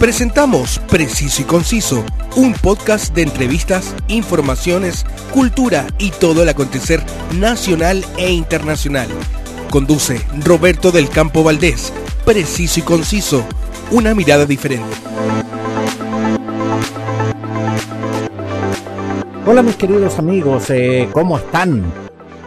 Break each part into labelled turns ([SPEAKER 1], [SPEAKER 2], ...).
[SPEAKER 1] Presentamos Preciso y Conciso, un podcast de entrevistas, informaciones, cultura y todo el acontecer nacional e internacional. Conduce Roberto del Campo Valdés. Preciso y Conciso, una mirada diferente.
[SPEAKER 2] Hola mis queridos amigos, eh, ¿cómo están?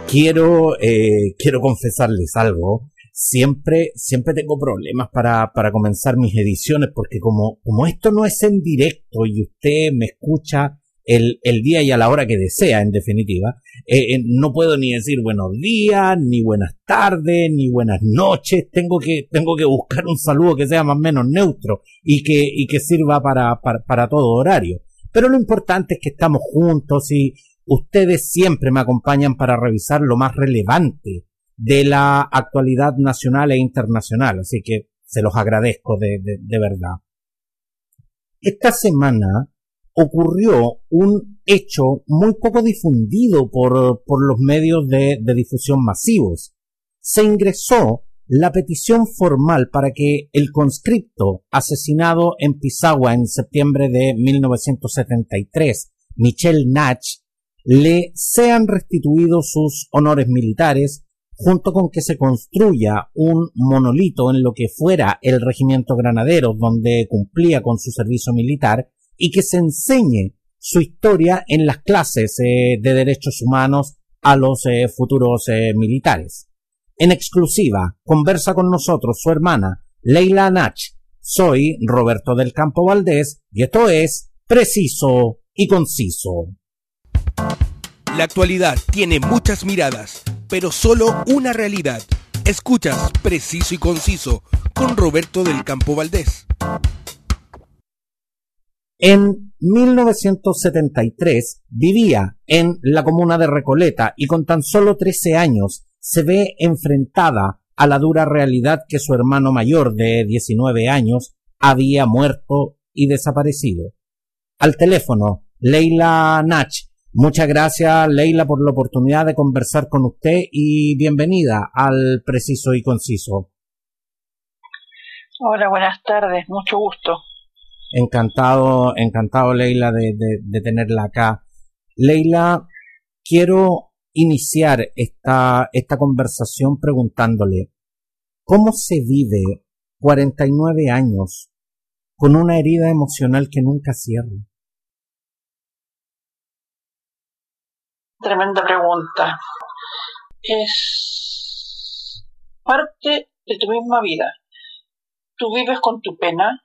[SPEAKER 2] Quiero, eh, quiero confesarles algo siempre, siempre tengo problemas para, para comenzar mis ediciones porque como, como esto no es en directo y usted me escucha el, el día y a la hora que desea, en definitiva, eh, eh, no puedo ni decir buenos días, ni buenas tardes, ni buenas noches. Tengo que, tengo que buscar un saludo que sea más o menos neutro y que, y que sirva para, para, para todo horario. Pero lo importante es que estamos juntos y ustedes siempre me acompañan para revisar lo más relevante de la actualidad nacional e internacional. Así que se los agradezco de, verdad. Esta semana ocurrió un hecho muy poco difundido por, por los medios de, de, difusión masivos. Se ingresó la petición formal para que el conscripto asesinado en Pisagua en septiembre de 1973, Michel Nach, le sean restituidos sus honores militares junto con que se construya un monolito en lo que fuera el regimiento granadero donde cumplía con su servicio militar y que se enseñe su historia en las clases eh, de derechos humanos a los eh, futuros eh, militares. En exclusiva, conversa con nosotros su hermana Leila Nach. Soy Roberto del Campo Valdés y esto es Preciso y Conciso.
[SPEAKER 1] La actualidad tiene muchas miradas pero solo una realidad. Escuchas Preciso y Conciso con Roberto del Campo Valdés.
[SPEAKER 2] En 1973 vivía en la comuna de Recoleta y con tan solo 13 años se ve enfrentada a la dura realidad que su hermano mayor de 19 años había muerto y desaparecido. Al teléfono, Leila Nach Muchas gracias, Leila, por la oportunidad de conversar con usted y bienvenida al Preciso y Conciso.
[SPEAKER 3] Hola, buenas tardes, mucho gusto.
[SPEAKER 2] Encantado, encantado, Leila, de, de tenerla acá. Leila, quiero iniciar esta, esta conversación preguntándole, ¿cómo se vive 49 años con una herida emocional que nunca cierra?
[SPEAKER 3] Tremenda pregunta. Es parte de tu misma vida. Tú vives con tu pena,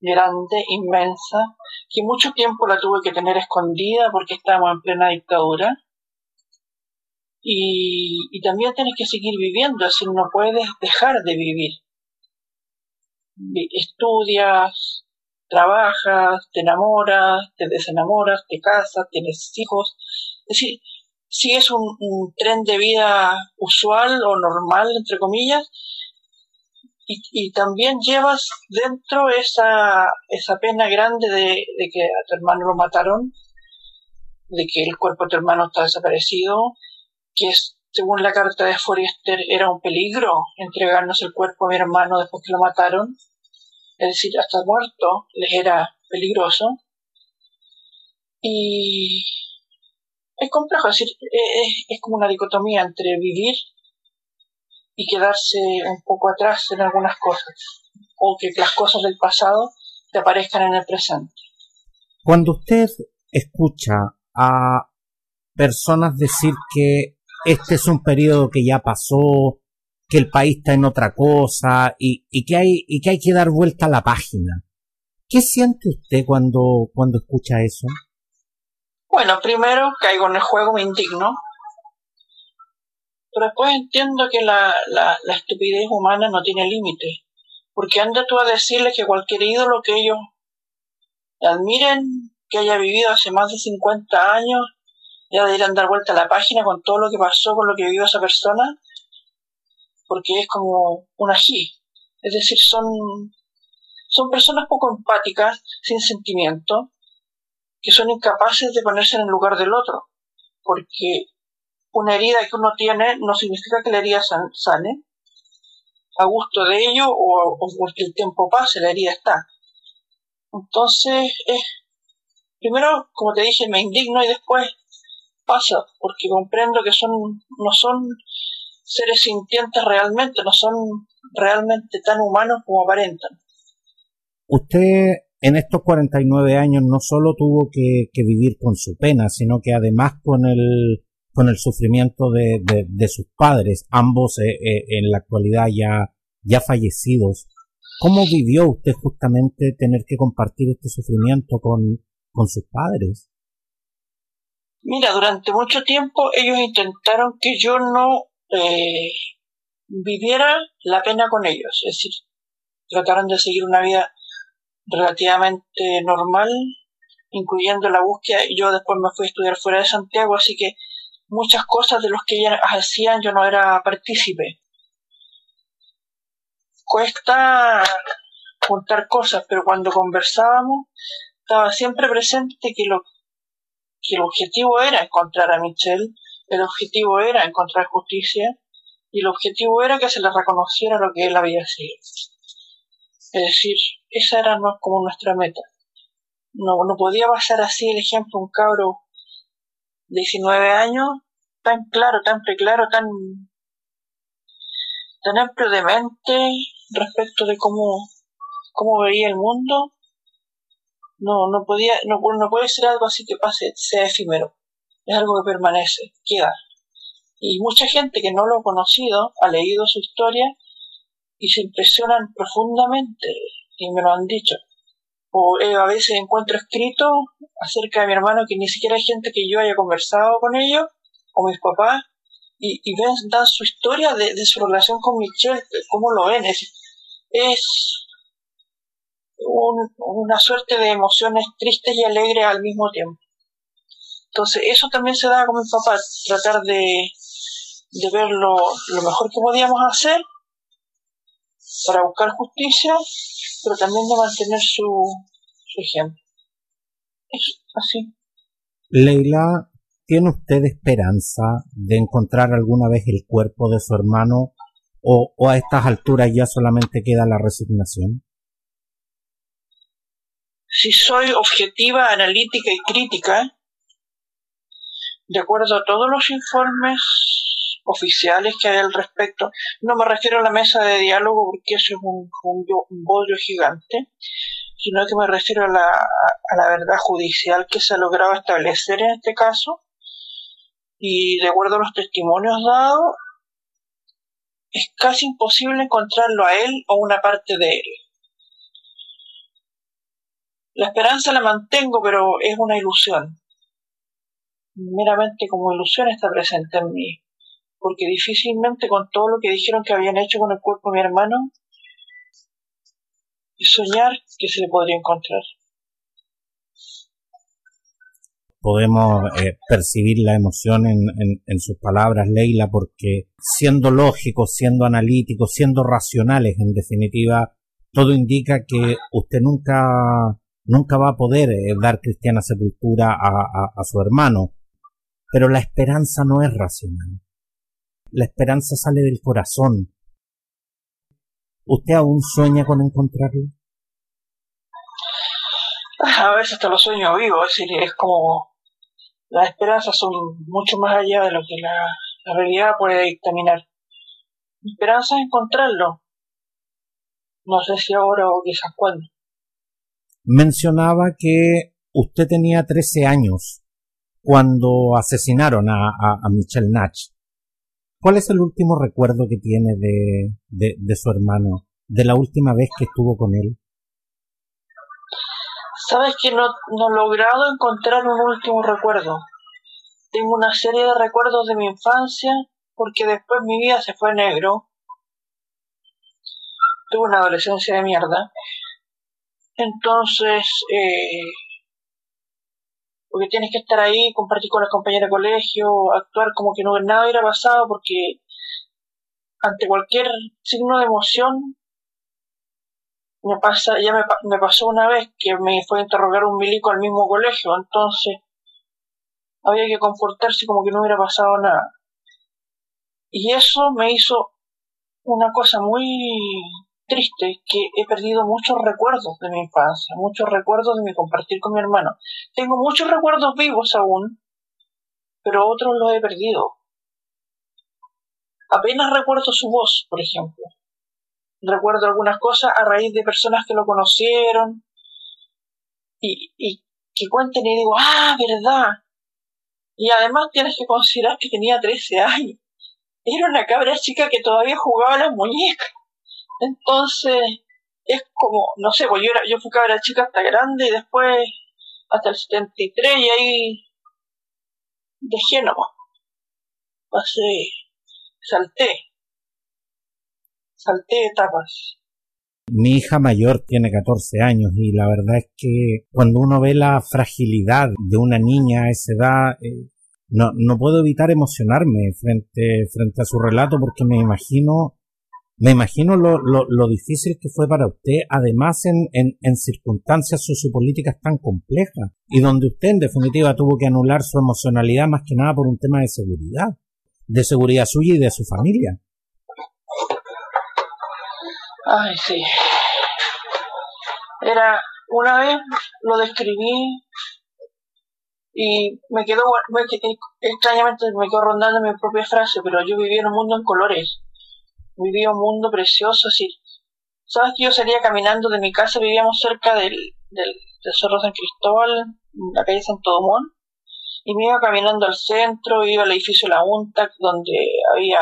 [SPEAKER 3] grande, inmensa, que mucho tiempo la tuve que tener escondida porque estábamos en plena dictadura. Y, y también tienes que seguir viviendo, así no puedes dejar de vivir. Estudias, trabajas, te enamoras, te desenamoras, te casas, tienes hijos. Es decir, si es un, tren de vida usual o normal, entre comillas, y, también llevas dentro esa, esa pena grande de, de, que a tu hermano lo mataron, de que el cuerpo de tu hermano está desaparecido, que es, según la carta de Forrester era un peligro entregarnos el cuerpo a mi hermano después que lo mataron, es decir, hasta muerto les era peligroso. Y, es complejo, decir, es, como una dicotomía entre vivir y quedarse un poco atrás en algunas cosas, o que las cosas del pasado te aparezcan en el presente.
[SPEAKER 2] Cuando usted escucha a personas decir que este es un periodo que ya pasó, que el país está en otra cosa y, y, que, hay, y que hay que dar vuelta a la página, ¿qué siente usted cuando, cuando escucha eso?
[SPEAKER 3] Bueno, primero caigo en el juego, me indigno. Pero después entiendo que la, la, la estupidez humana no tiene límite. Porque anda tú a decirle que cualquier ídolo que ellos admiren, que haya vivido hace más de 50 años, ya deberían dar vuelta a la página con todo lo que pasó, con lo que vivió esa persona, porque es como un ají. Es decir, son, son personas poco empáticas, sin sentimiento, que son incapaces de ponerse en el lugar del otro, porque una herida que uno tiene no significa que la herida sane, a gusto de ello o, porque el tiempo pase, la herida está. Entonces, primero, como te dije, me indigno y después pasa, porque comprendo que son, no son seres sintientes realmente, no son realmente tan humanos como aparentan.
[SPEAKER 2] Usted en estos 49 años no solo tuvo que, vivir con su pena, sino que además con el, con el sufrimiento de, de, sus padres, ambos eh, eh, en la actualidad ya, ya fallecidos. ¿Cómo vivió usted justamente tener que compartir este sufrimiento con, con sus padres?
[SPEAKER 3] Mira, durante mucho tiempo ellos intentaron que yo no eh, viviera la pena con ellos, es decir, trataron de seguir una vida relativamente normal, incluyendo la búsqueda, yo después me fui a estudiar fuera de Santiago, así que muchas cosas de los que ellas hacían yo no era partícipe. Cuesta contar cosas, pero cuando conversábamos estaba siempre presente que lo que el objetivo era encontrar a Michelle, el objetivo era encontrar justicia y el objetivo era que se le reconociera lo que él había sido. Es decir, esa era como nuestra meta. No, no podía pasar así el ejemplo un cabro de 19 años tan claro, tan preclaro, tan, tan amplio de mente respecto de cómo, cómo veía el mundo no, no podía, no, no puede ser algo así que pase, sea efímero. Es algo que permanece, queda. Y mucha gente que no lo ha conocido ha leído su historia y se impresionan profundamente, y me lo han dicho. O eh, a veces encuentro escrito acerca de mi hermano que ni siquiera hay gente que yo haya conversado con ellos, o mis papás, y, ven, dan su historia de, su relación con Michelle, cómo lo ven. Es, es una suerte de emociones tristes y alegres al mismo tiempo. Entonces, eso también se da con mi papá, tratar de, de ver lo, mejor que podíamos hacer para buscar justicia, pero también de mantener su, su ejemplo. Es así.
[SPEAKER 2] Leila, ¿tiene usted esperanza de encontrar alguna vez el cuerpo de su hermano o, o a estas alturas ya solamente queda la resignación?
[SPEAKER 3] si soy objetiva, analítica y crítica, de acuerdo a todos los informes oficiales que hay al respecto, no me refiero a la mesa de diálogo porque eso es un, un, gigante, sino que me refiero a la, a la verdad judicial que se ha logrado establecer en este caso, y de acuerdo a los testimonios dados, es casi imposible encontrarlo a él o una parte de él. La esperanza la mantengo, pero es una ilusión. Meramente como ilusión está presente en mí, porque difícilmente con todo lo que dijeron que habían hecho con el cuerpo de mi hermano, soñar que se le podría encontrar.
[SPEAKER 2] Podemos eh, percibir la emoción en, en sus palabras, Leila, porque siendo lógicos, siendo analíticos, siendo racionales, en definitiva, todo indica que usted nunca nunca va a poder eh, dar cristiana sepultura a, su hermano. Pero la esperanza no es racional. La esperanza sale del corazón. ¿Usted aún sueña con encontrarlo?
[SPEAKER 3] A veces hasta los sueños vivo, es decir, es como las esperanzas son mucho más allá de lo que la, la realidad puede dictaminar. Mi esperanza es encontrarlo. No sé si ahora o quizás cuándo
[SPEAKER 2] mencionaba que usted tenía 13 años cuando asesinaron a, a, Michelle Natch. ¿Cuál es el último recuerdo que tiene de, de, su hermano, de la última vez que estuvo con él?
[SPEAKER 3] Sabes que no, no he logrado encontrar un último recuerdo. Tengo una serie de recuerdos de mi infancia, porque después mi vida se fue negro. Tuve una adolescencia de mierda. Entonces, eh, porque tienes que estar ahí, compartir con las compañeras de colegio, actuar como que no nada hubiera pasado, porque ante cualquier signo de emoción, me pasa, ya me, me pasó una vez que me fue a interrogar un milico al mismo colegio, entonces había que comportarse como que no hubiera pasado nada. Y eso me hizo una cosa muy triste que he perdido muchos recuerdos de mi infancia, muchos recuerdos de mi compartir con mi hermano. Tengo muchos recuerdos vivos aún, pero otros los he perdido. Apenas recuerdo su voz, por ejemplo. Recuerdo algunas cosas a raíz de personas que lo conocieron y, que cuenten y digo, ah, verdad. Y además tienes que considerar que tenía 13 años. Era una cabra chica que todavía jugaba a las muñecas. Entonces, es como, no sé, pues yo, era, yo fui cabra chica hasta grande y después hasta el 73 y ahí dejé nomás. Pasé, salté, salté etapas.
[SPEAKER 2] Mi hija mayor tiene 14 años y la verdad es que cuando uno ve la fragilidad de una niña a esa edad, eh, no, no puedo evitar emocionarme frente, frente a su relato porque me imagino me imagino lo, lo, lo, difícil que fue para usted, además en, en, en, circunstancias sociopolíticas tan complejas, y donde usted en definitiva tuvo que anular su emocionalidad más que nada por un tema de seguridad, de seguridad suya y de su familia.
[SPEAKER 3] Ay, sí. Era, una vez lo describí y me quedó, me, extrañamente me quedó rondando mi propia frase, pero yo vivía en un mundo en colores vivía un mundo precioso, así. Sabes que yo salía caminando de mi casa, vivíamos cerca del, del, Cerro San Cristóbal, la calle Santo Domón, y me iba caminando al centro, iba al edificio La UNTAC, donde había,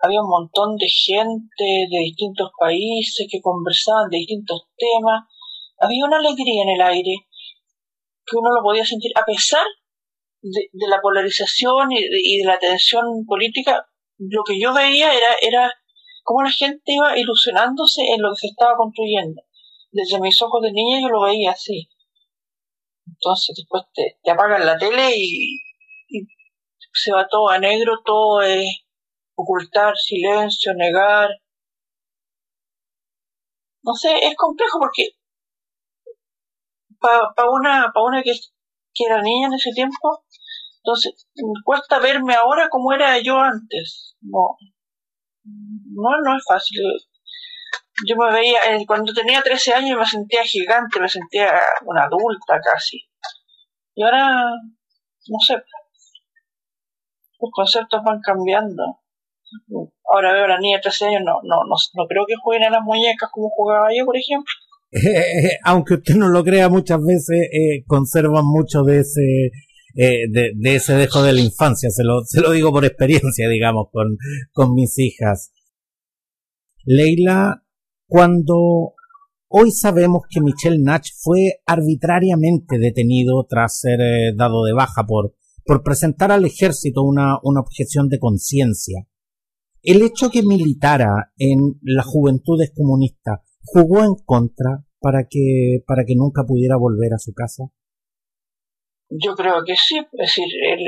[SPEAKER 3] había un montón de gente de distintos países que conversaban de distintos temas. Había una alegría en el aire que uno lo podía sentir, a pesar de, de la polarización y de, y de la tensión política, lo que yo veía era, era cómo la gente iba ilusionándose en lo que se estaba construyendo. Desde mis ojos de niña yo lo veía así. Entonces después te, te apagan la tele y, se va todo a negro, todo es ocultar, silencio, negar. No sé, es complejo porque para pa una, pa una que era niña en ese tiempo, entonces, me cuesta verme ahora como era yo antes. No, no, no es fácil. Yo me veía, eh, cuando tenía 13 años me sentía gigante, me sentía una adulta casi. Y ahora, no sé, los conceptos van cambiando. Ahora veo a la niña de 13 años, no, no, no, no creo que jueguen a las muñecas como jugaba yo, por ejemplo.
[SPEAKER 2] aunque usted no lo crea, muchas veces eh, conservan mucho de ese eh, de, de, ese dejo de la infancia, se lo, se lo digo por experiencia, digamos, con, con mis hijas. Leila, cuando hoy sabemos que Michelle Natch fue arbitrariamente detenido tras ser eh, dado de baja por, por presentar al ejército una, una objeción de conciencia, el hecho que militara en las juventudes comunistas jugó en contra para que, para que nunca pudiera volver a su casa?
[SPEAKER 3] Yo creo que sí, es decir, él,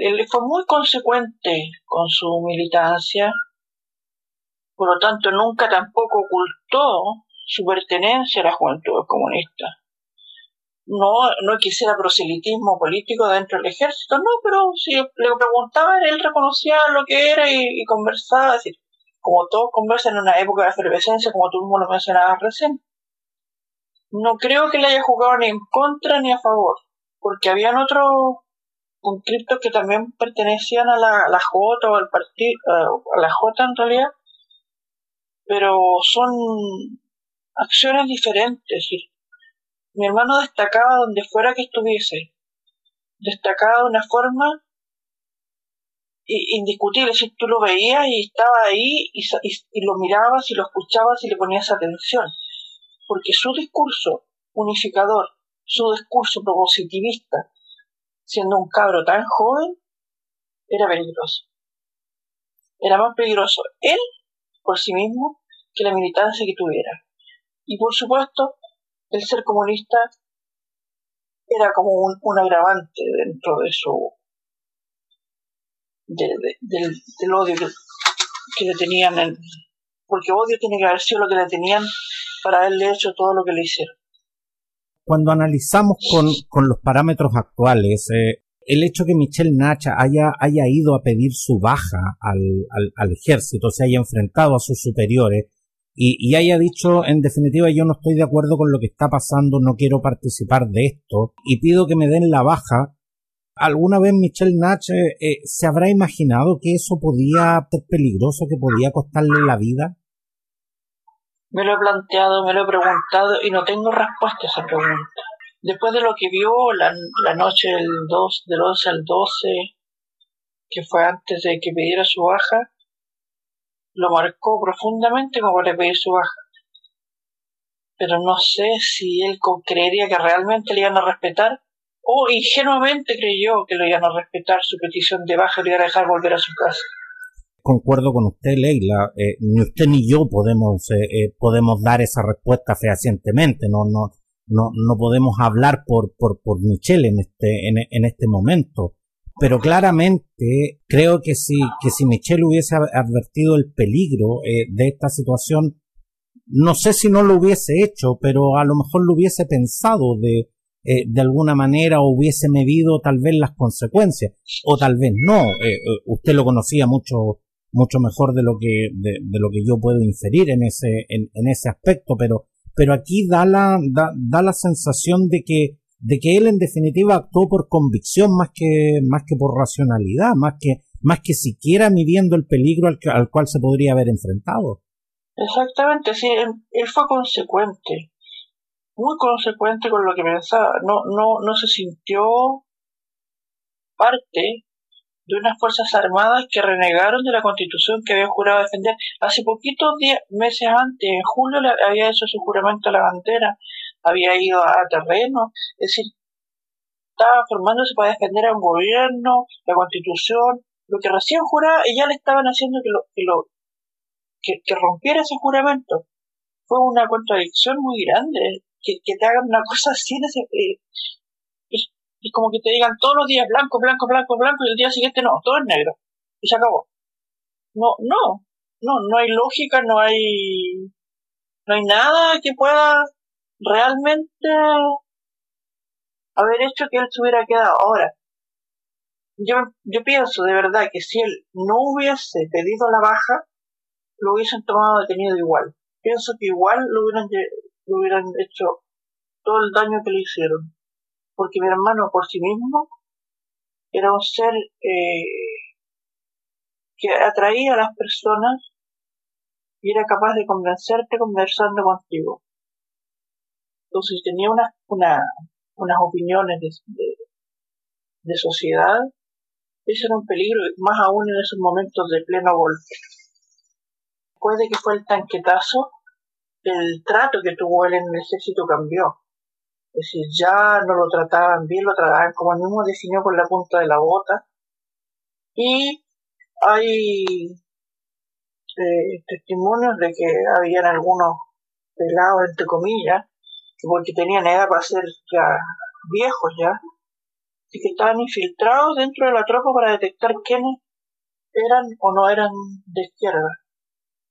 [SPEAKER 3] él, fue muy consecuente con su militancia, por lo tanto nunca tampoco ocultó su pertenencia a la juventud comunista. No, no quisiera proselitismo político dentro del ejército, no, pero si le preguntaban, él reconocía lo que era y, conversaba, es decir, como todos conversan en una época de efervescencia, como tú mismo lo mencionabas recién. No creo que le haya jugado ni en contra ni a favor porque habían otros conscriptos que también pertenecían a la, la J o al partido, a la J en realidad, pero son acciones diferentes. Mi hermano destacaba donde fuera que estuviese, destacaba de una forma indiscutible, si tú lo veías y estaba ahí y, y, lo mirabas y lo escuchabas y le ponías atención, porque su discurso unificador su discurso propositivista, siendo un cabro tan joven, era peligroso. Era más peligroso él por sí mismo que la militancia que tuviera. Y por supuesto, el ser comunista era como un, agravante dentro de su del, odio que, le tenían porque odio tiene que haber sido lo que le tenían para haberle hecho todo lo que le hicieron
[SPEAKER 2] cuando analizamos con, con los parámetros actuales, eh, el hecho que Michelle Nacha haya, haya ido a pedir su baja al, al, ejército, se haya enfrentado a sus superiores, y, haya dicho, en definitiva, yo no estoy de acuerdo con lo que está pasando, no quiero participar de esto y pido que me den la baja. ¿Alguna vez Michelle Nach eh, eh, se habrá imaginado que eso podía ser peligroso, que podía costarle la vida?
[SPEAKER 3] Me lo he planteado, me lo he preguntado y no tengo respuesta a esa pregunta. Después de lo que vio la, la noche del, 2, del 11 al 12, que fue antes de que pidiera su baja, lo marcó profundamente como para pedir su baja. Pero no sé si él creería que realmente le iban a respetar o ingenuamente creyó que lo iban a respetar su petición de baja y le iban a dejar volver a su casa.
[SPEAKER 2] Concuerdo con usted, Leila. Eh, ni usted ni yo podemos eh, eh, podemos dar esa respuesta fehacientemente. No no no no podemos hablar por por por Michelle en este en, en este momento pero claramente creo que si, que si Michelle hubiese advertido el peligro eh, de esta situación, no sé si no lo hubiese hecho, pero a lo mejor lo hubiese pensado de, de alguna manera o hubiese medido tal vez las consecuencias, o tal vez no. Usted lo conocía mucho, mucho mejor de lo que, de, lo que yo puedo inferir en ese, en, en ese aspecto, pero, pero aquí da la, da, da la sensación de que de que él en definitiva actuó por convicción más que, más que por racionalidad, más que, más que siquiera midiendo el peligro al, al cual se podría haber enfrentado.
[SPEAKER 3] Exactamente, sí, él, fue consecuente, muy consecuente con lo que pensaba, no, no, no se sintió parte de unas fuerzas armadas que renegaron de la constitución que había jurado defender. Hace poquitos meses antes, en julio, había hecho su juramento a la bandera había ido a terreno, es decir, estaba formándose para defender a un gobierno, la constitución, lo que recién juraba, y ya le estaban haciendo que lo, que lo, que, rompiera ese juramento. Fue una contradicción muy grande, que, te hagan una cosa así eh, y, como que te digan todos los días blanco, blanco, blanco, blanco, y el día siguiente no, todo es negro, y se acabó. No, no, no, no hay lógica, no hay, no hay nada que pueda realmente haber hecho que él se hubiera quedado. Ahora, yo, yo pienso de verdad que si él no hubiese pedido la baja, lo hubiesen tomado detenido igual. Pienso que igual lo hubieran, lo hubieran hecho todo el daño que le hicieron. Porque mi hermano por sí mismo era un ser eh, que atraía a las personas y era capaz de convencerte conversando contigo. Entonces tenía una, una, unas opiniones de, de, sociedad. Ese era un peligro, más aún en esos momentos de pleno golpe. Después de que fue el tanquetazo, el trato que tuvo él en el ejército cambió. Es decir, ya no lo trataban bien, lo trataban como él mismo definió con la punta de la bota. Y hay eh, testimonios de que habían algunos pelados, entre comillas, porque tenían edad para ser ya viejos ya, y que estaban infiltrados dentro de la tropa para detectar quiénes eran o no eran de izquierda.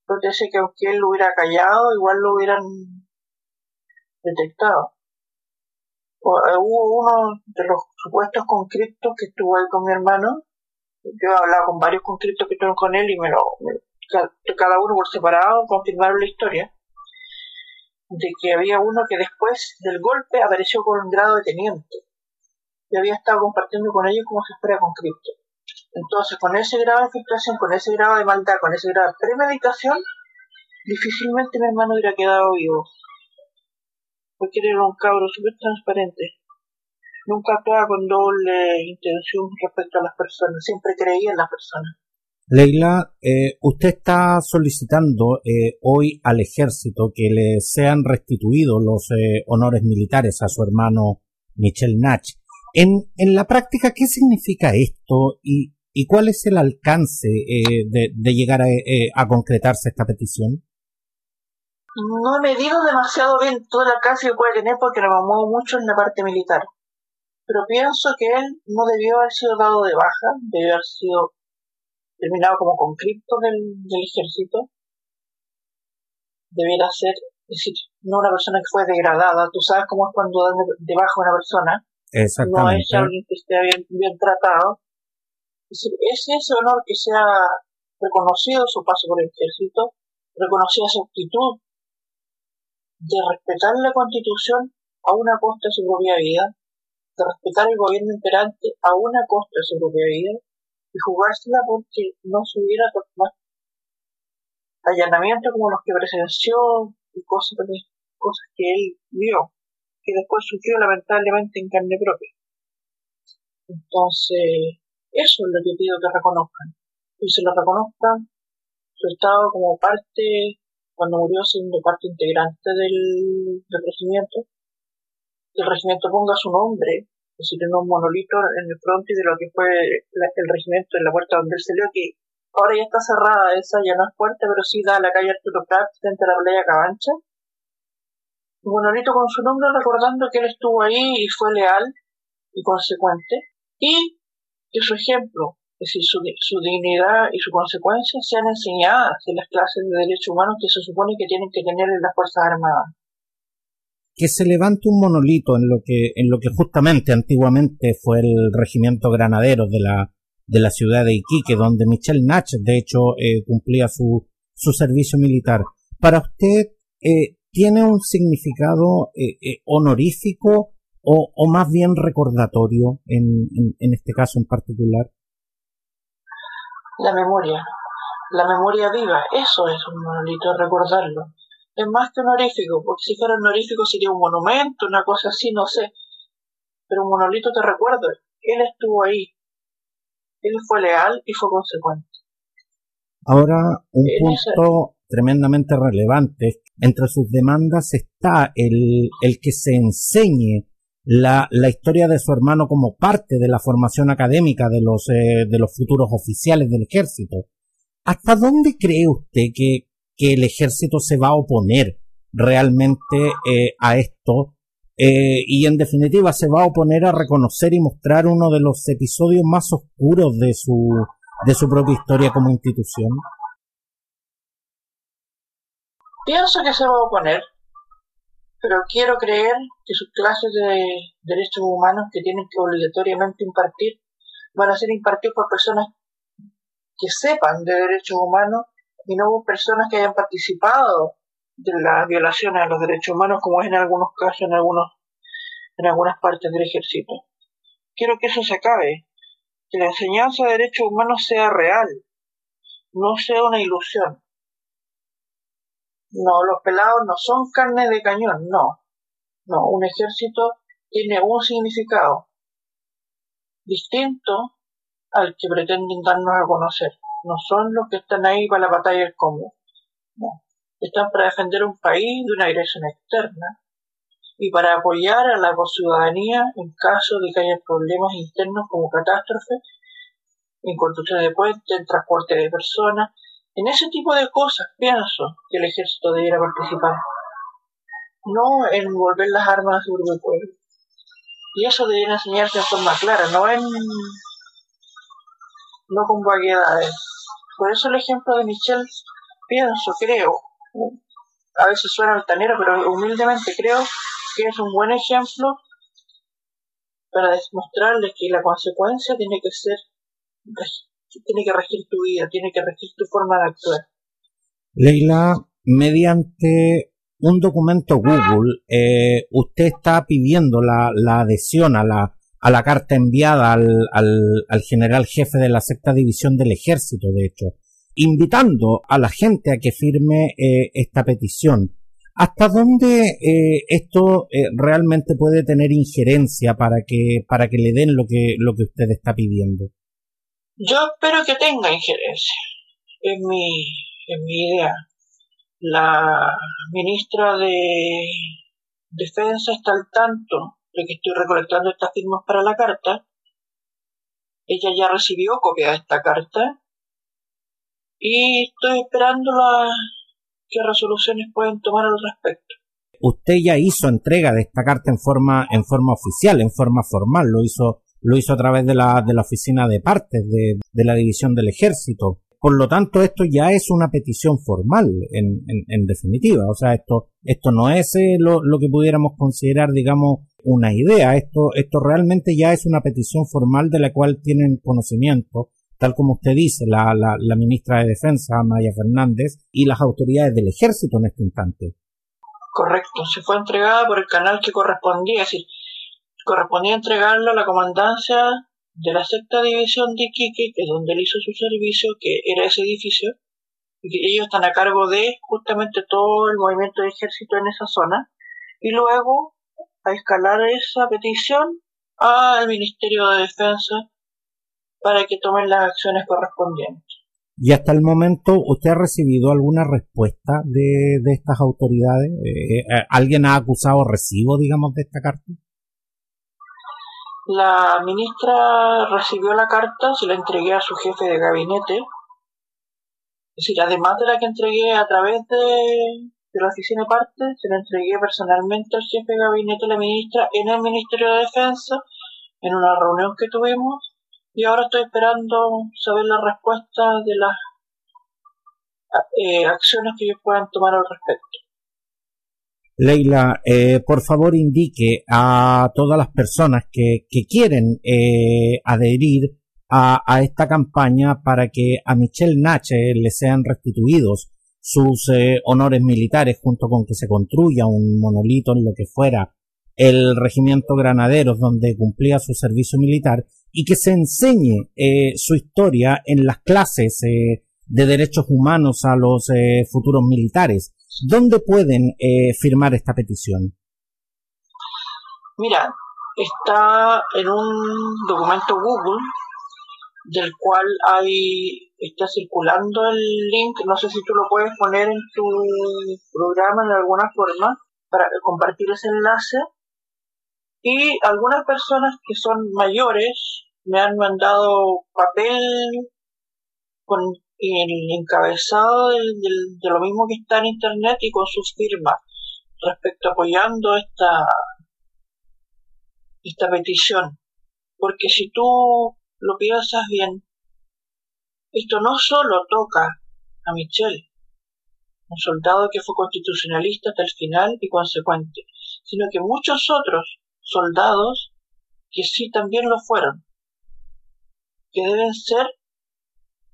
[SPEAKER 3] Entonces que aunque él lo hubiera callado, igual lo hubieran detectado. Eh, hubo uno de los supuestos conscriptos que estuvo ahí con mi hermano. Yo he hablado con varios conscriptos que estuvieron con él y me lo, cada uno por separado confirmaron la historia de que había uno que después del golpe apareció con un grado de teniente y había estado compartiendo con ellos como fuera con Cristo. Entonces, con ese grado de filtración, con ese grado de maldad, con ese grado de premeditación, difícilmente mi hermano hubiera quedado vivo. Porque era un cabro súper transparente. Nunca actuaba con doble intención respecto a las personas, siempre creía en las personas.
[SPEAKER 2] Leila, eh, usted está solicitando eh, hoy al ejército que le sean restituidos los eh, honores militares a su hermano Michel Nach. En, en la práctica, ¿qué significa esto y, cuál es el alcance de, de, llegar a, a, concretarse esta petición?
[SPEAKER 3] No he medido demasiado bien todo el alcance que puede tener porque lo muevo mucho en la parte militar. Pero pienso que él no debió haber sido dado de baja, debió haber sido terminado como conscripto del, del ejército, debiera ser, es decir, no una persona que fue degradada. Tú sabes cómo es cuando dan debajo a una persona. No es alguien que esté bien, bien tratado. Es, decir, es ese honor que sea reconocido su paso por el ejército, reconocía su actitud de respetar la constitución a una costa de su propia vida, de respetar el gobierno imperante a una costa de su propia vida y jugársela porque no se hubiera más allanamientos como los que presenció y cosas, cosas que él vio, que después sufrió lamentablemente en carne propia. Entonces, eso es lo que pido que reconozcan. Y se lo reconozcan su estado como parte, cuando murió siendo parte integrante del, regimiento, que el regimiento ponga su nombre, es decir, en un monolito en el frontis de lo que fue el regimiento en la puerta donde él leo, que ahora ya está cerrada esa, ya no es fuerte, pero sí da a la calle Arturo Prat frente a la playa Cabancha. Un monolito con su nombre recordando que él estuvo ahí y fue leal y consecuente y que su ejemplo, es decir, su, dignidad y su consecuencia sean enseñadas en las clases de derechos humanos que se supone que tienen que tener en las Fuerzas Armadas.
[SPEAKER 2] Que se levante un monolito en lo que, en lo que justamente antiguamente fue el regimiento granadero de la, de la ciudad de Iquique, donde Michel Nach, de hecho, eh, cumplía su, su servicio militar. Para usted, eh, ¿tiene un significado eh, honorífico o, o más bien recordatorio en, en, este caso en particular?
[SPEAKER 3] La memoria, la memoria viva, eso es un monolito, recordarlo. Es más que honorífico, porque si fuera honorífico sería un monumento, una cosa así, no sé. Pero un monolito te recuerda, él estuvo ahí, él fue leal y fue consecuente.
[SPEAKER 2] Ahora, un punto tremendamente relevante. Entre sus demandas está el, el que se enseñe la, la, historia de su hermano como parte de la formación académica de los, eh, de los futuros oficiales del ejército. ¿Hasta dónde cree usted que, que el ejército se va a oponer realmente eh, a esto? Eh, y en definitiva se va a oponer a reconocer y mostrar uno de los episodios más oscuros de su, de su propia historia como institución.
[SPEAKER 3] Pienso que se va a oponer pero quiero creer que sus clases de derechos humanos que tienen que obligatoriamente impartir van a ser impartidos por personas que sepan de derechos humanos y no personas que hayan participado de las violaciones a los derechos humanos como es en algunos casos en algunos en algunas partes del ejército. Quiero que eso se acabe, que la enseñanza de derechos humanos sea real, no sea una ilusión. No, los pelados no son carne de cañón, no. No, un ejército tiene un significado distinto al que pretenden darnos a conocer. No son los que están ahí para la batalla del común. No. Están para defender un país de una agresión externa y para apoyar a la ciudadanía en caso de que haya problemas internos como catástrofe, en construcción de puentes, en transporte de personas, en ese tipo de cosas pienso que el ejército debiera participar, no en volver las armas su grupo pueblo. Y eso debiera enseñarse de forma clara, no en no con vaguedades. Por eso el ejemplo de Michel, pienso, creo, a veces suena altanero, pero humildemente creo que es un buen ejemplo para demostrarles que la consecuencia tiene que ser tiene que regir tu vida, tiene que regir tu forma de actuar.
[SPEAKER 2] Leila, mediante un documento Google, eh, usted está pidiendo la, adhesión a la, a la carta enviada al, al, general jefe de la sexta división del ejército, de hecho, invitando a la gente a que firme eh, esta petición. ¿Hasta dónde eh, esto realmente puede tener injerencia para que, para que le den lo que, lo que usted está pidiendo?
[SPEAKER 3] Yo espero que tenga injerencia. en mi, en mi idea. La ministra de Defensa está al tanto de que estoy recolectando estas firmas para la carta. Ella ya recibió copia de esta carta y estoy esperando la, qué resoluciones pueden tomar al respecto.
[SPEAKER 2] Usted ya hizo entrega de esta carta en forma, en forma oficial, en forma formal, lo hizo lo hizo a través de la, de la oficina de partes de, de la división del ejército. Por lo tanto, esto ya es una petición formal, en, en, definitiva. O sea, esto, esto no es eh, lo, lo, que pudiéramos considerar, digamos, una idea. Esto, esto realmente ya es una petición formal de la cual tienen conocimiento tal como usted dice, la, la, ministra de Defensa, Maya Fernández, y las autoridades del ejército en este instante.
[SPEAKER 3] Correcto, se fue entregada por el canal que correspondía, es decir, correspondía entregarlo a la comandancia de la sexta división de Iquique, que es donde él hizo su servicio, que era ese edificio, y que ellos están a cargo de justamente todo el movimiento de ejército en esa zona, y luego a escalar esa petición al Ministerio de Defensa para que tomen las acciones correspondientes.
[SPEAKER 2] ¿Y hasta el momento usted ha recibido alguna respuesta de, de estas autoridades? Eh, eh, ¿Alguien ha acusado recibo, digamos, de esta carta?
[SPEAKER 3] La ministra recibió la carta, se la entregué a su jefe de gabinete. Es decir, además de la que entregué a través de, la oficina de parte, se la entregué personalmente al jefe de gabinete de la ministra en el Ministerio de Defensa, en una reunión que tuvimos, y ahora estoy esperando saber la respuesta de las eh, acciones que ellos puedan tomar al respecto.
[SPEAKER 2] Leila, eh, por favor indique a todas las personas que, quieren eh, adherir a, esta campaña para que a Michelle Nache le sean restituidos sus honores militares junto con que se construya un monolito en lo que fuera el regimiento Granaderos donde cumplía su servicio militar y que se enseñe eh, su historia en las clases eh, de derechos humanos a los eh, futuros militares. ¿Dónde pueden firmar esta petición?
[SPEAKER 3] Mira, está en un documento Google del cual hay está circulando el link, no sé si tú lo puedes poner en tu programa de alguna forma para compartir ese enlace y algunas personas que son mayores me han mandado papel con el encabezado de lo mismo que está en internet y con sus firmas respecto apoyando esta esta petición. Porque si tú lo piensas bien esto no solo toca a Michelle un soldado que fue constitucionalista hasta el final y consecuente sino que muchos otros soldados que sí también lo fueron, que deben ser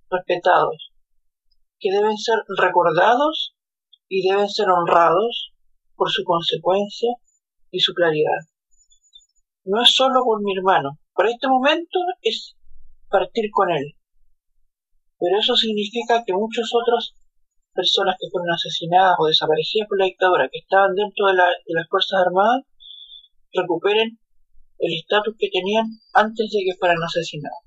[SPEAKER 3] respetados, que deben ser recordados y deben ser honrados por su consecuencia y su claridad. No es solo por mi hermano, para este momento es partir con él, pero eso significa que muchas otras personas que fueron asesinadas o desaparecidas por la dictadura, que estaban dentro de, de las Fuerzas Armadas, recuperen el estatus que tenían antes de que fueran asesinados.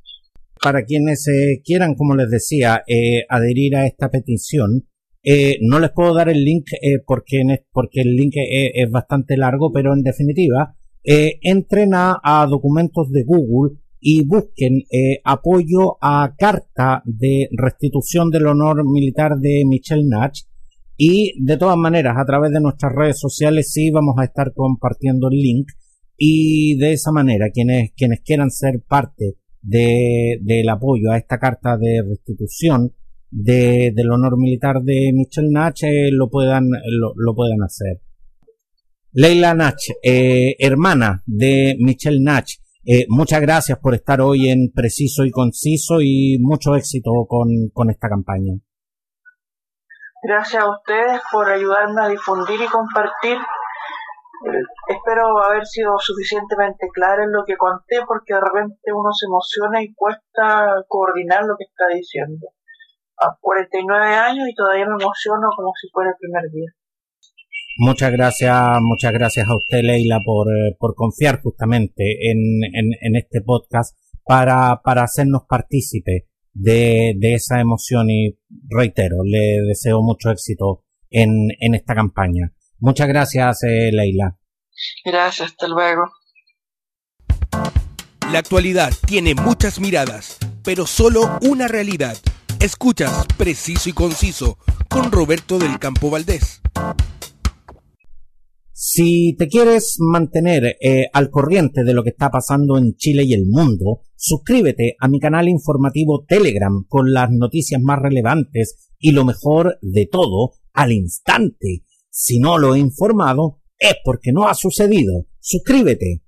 [SPEAKER 2] Para quienes eh, quieran, como les decía, eh, adherir a esta petición, eh, no les puedo dar el link porque, porque el link es, bastante largo, pero en definitiva, entren a, documentos de Google y busquen apoyo a carta de restitución del honor militar de Michelle Natch y de todas maneras, a través de nuestras redes sociales sí vamos a estar compartiendo el link. Y de esa manera quienes, quienes quieran ser parte de, del apoyo a esta carta de restitución de, del honor militar de Michelle Nach lo puedan lo, lo, puedan hacer. Leila Nach, eh, hermana de Michelle Nach, eh, muchas gracias por estar hoy en Preciso y Conciso y mucho éxito con, con esta campaña.
[SPEAKER 3] Gracias a ustedes por ayudarme a difundir y compartir. Espero haber sido suficientemente clara en lo que conté porque de repente uno se emociona y cuesta coordinar lo que está diciendo. A 49 años y todavía me emociono como si fuera el primer día.
[SPEAKER 2] Muchas gracias, muchas gracias a usted, Leila, por, eh, por confiar justamente en, en, este podcast para, para hacernos partícipe de, de esa emoción y reitero, le deseo mucho éxito en, en esta campaña. Muchas gracias, eh, Leila.
[SPEAKER 3] Gracias, hasta luego.
[SPEAKER 1] La actualidad tiene muchas miradas, pero solo una realidad. Escuchas Preciso y Conciso con Roberto del Campo Valdés.
[SPEAKER 2] Si te quieres mantener eh, al corriente de lo que está pasando en Chile y el mundo, suscríbete a mi canal informativo Telegram con las noticias más relevantes y lo mejor de todo al instante. Si no lo he informado, es porque no ha sucedido. Suscríbete.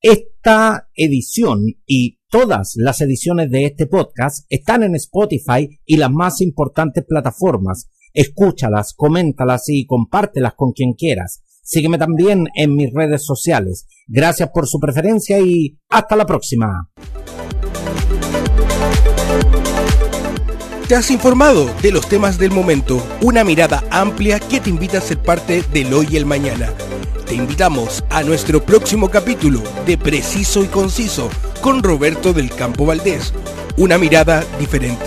[SPEAKER 2] Esta edición y todas las ediciones de este podcast están en Spotify y las más importantes plataformas. Escúchalas, coméntalas y compártelas con quien quieras. Sígueme también en mis redes sociales. Gracias por su preferencia y hasta la próxima.
[SPEAKER 1] Te has informado de los temas del momento, una mirada amplia que te invita a ser parte del hoy y el mañana. Te invitamos a nuestro próximo capítulo de Preciso y Conciso con Roberto del Campo Valdés. Una mirada diferente.